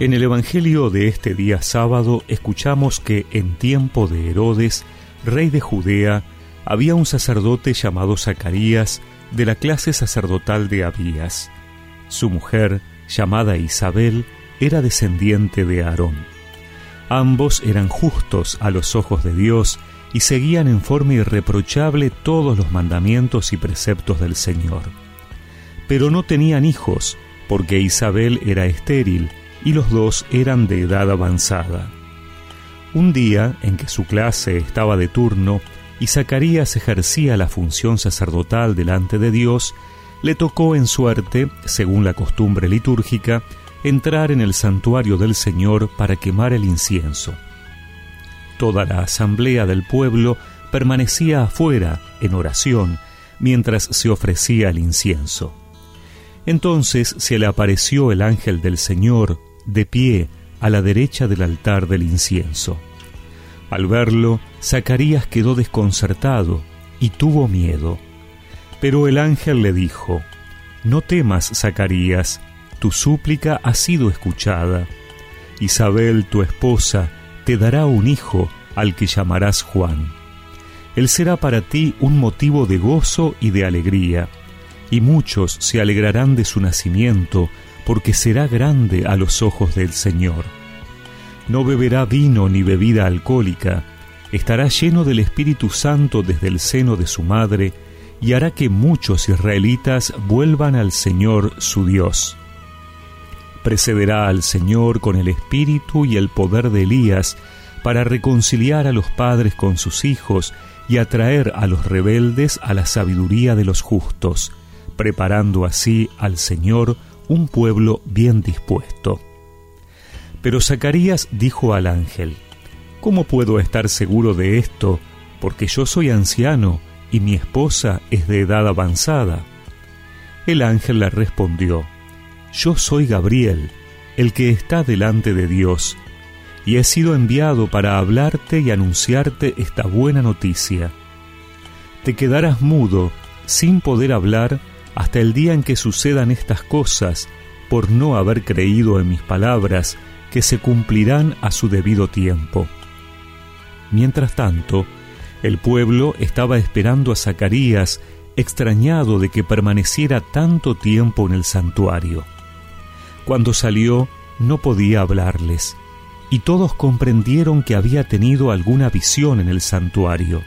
En el Evangelio de este día sábado escuchamos que en tiempo de Herodes, rey de Judea, había un sacerdote llamado Zacarías de la clase sacerdotal de Abías. Su mujer, llamada Isabel, era descendiente de Aarón. Ambos eran justos a los ojos de Dios y seguían en forma irreprochable todos los mandamientos y preceptos del Señor. Pero no tenían hijos, porque Isabel era estéril, y los dos eran de edad avanzada. Un día en que su clase estaba de turno y Zacarías ejercía la función sacerdotal delante de Dios, le tocó en suerte, según la costumbre litúrgica, entrar en el santuario del Señor para quemar el incienso. Toda la asamblea del pueblo permanecía afuera, en oración, mientras se ofrecía el incienso. Entonces se le apareció el ángel del Señor, de pie a la derecha del altar del incienso. Al verlo, Zacarías quedó desconcertado y tuvo miedo. Pero el ángel le dijo, No temas, Zacarías, tu súplica ha sido escuchada. Isabel, tu esposa, te dará un hijo al que llamarás Juan. Él será para ti un motivo de gozo y de alegría, y muchos se alegrarán de su nacimiento, porque será grande a los ojos del Señor. No beberá vino ni bebida alcohólica, estará lleno del Espíritu Santo desde el seno de su madre, y hará que muchos israelitas vuelvan al Señor su Dios. Precederá al Señor con el espíritu y el poder de Elías para reconciliar a los padres con sus hijos y atraer a los rebeldes a la sabiduría de los justos, preparando así al Señor un pueblo bien dispuesto. Pero Zacarías dijo al ángel, ¿Cómo puedo estar seguro de esto? Porque yo soy anciano y mi esposa es de edad avanzada. El ángel le respondió, Yo soy Gabriel, el que está delante de Dios, y he sido enviado para hablarte y anunciarte esta buena noticia. Te quedarás mudo, sin poder hablar, hasta el día en que sucedan estas cosas, por no haber creído en mis palabras, que se cumplirán a su debido tiempo. Mientras tanto, el pueblo estaba esperando a Zacarías, extrañado de que permaneciera tanto tiempo en el santuario. Cuando salió, no podía hablarles, y todos comprendieron que había tenido alguna visión en el santuario.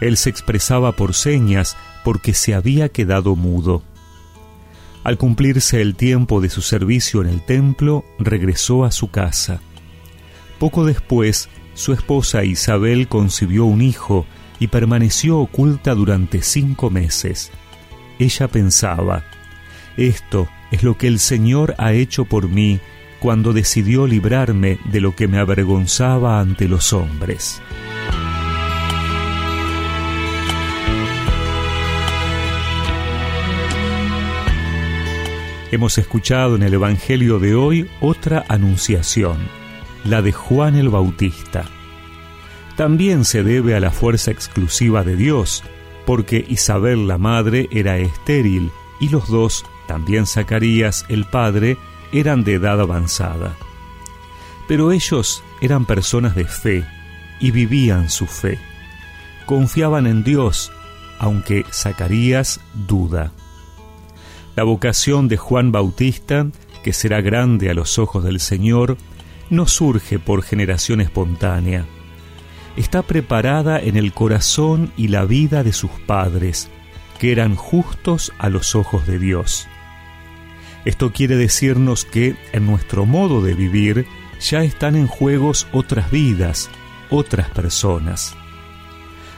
Él se expresaba por señas porque se había quedado mudo. Al cumplirse el tiempo de su servicio en el templo, regresó a su casa. Poco después, su esposa Isabel concibió un hijo y permaneció oculta durante cinco meses. Ella pensaba, esto es lo que el Señor ha hecho por mí cuando decidió librarme de lo que me avergonzaba ante los hombres. Hemos escuchado en el Evangelio de hoy otra anunciación, la de Juan el Bautista. También se debe a la fuerza exclusiva de Dios, porque Isabel la madre era estéril y los dos, también Zacarías el padre, eran de edad avanzada. Pero ellos eran personas de fe y vivían su fe. Confiaban en Dios, aunque Zacarías duda. La vocación de Juan Bautista, que será grande a los ojos del Señor, no surge por generación espontánea. Está preparada en el corazón y la vida de sus padres, que eran justos a los ojos de Dios. Esto quiere decirnos que en nuestro modo de vivir ya están en juegos otras vidas, otras personas.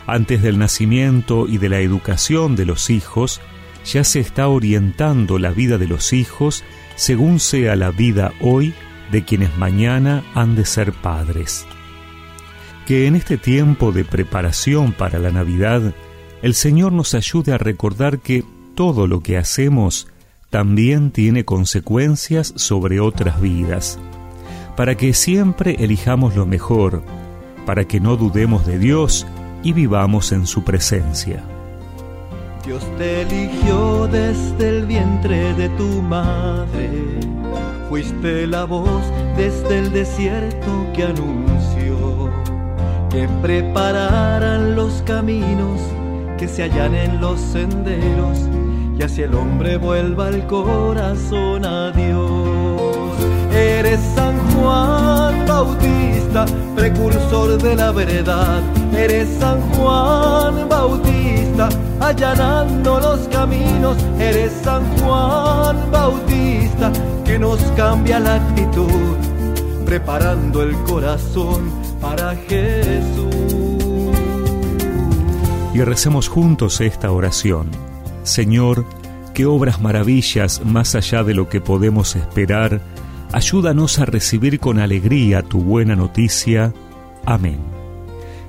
Antes del nacimiento y de la educación de los hijos, ya se está orientando la vida de los hijos según sea la vida hoy de quienes mañana han de ser padres. Que en este tiempo de preparación para la Navidad, el Señor nos ayude a recordar que todo lo que hacemos también tiene consecuencias sobre otras vidas, para que siempre elijamos lo mejor, para que no dudemos de Dios y vivamos en su presencia. Dios te eligió desde el vientre de tu madre fuiste la voz desde el desierto que anunció que prepararan los caminos que se hallan en los senderos y hacia el hombre vuelva el corazón a Dios. Eres San Juan Bautista, precursor de la verdad. Eres San Juan Bautista, allanando los caminos. Eres San Juan Bautista, que nos cambia la actitud, preparando el corazón para Jesús. Y recemos juntos esta oración. Señor, que obras maravillas más allá de lo que podemos esperar, ayúdanos a recibir con alegría tu buena noticia. Amén.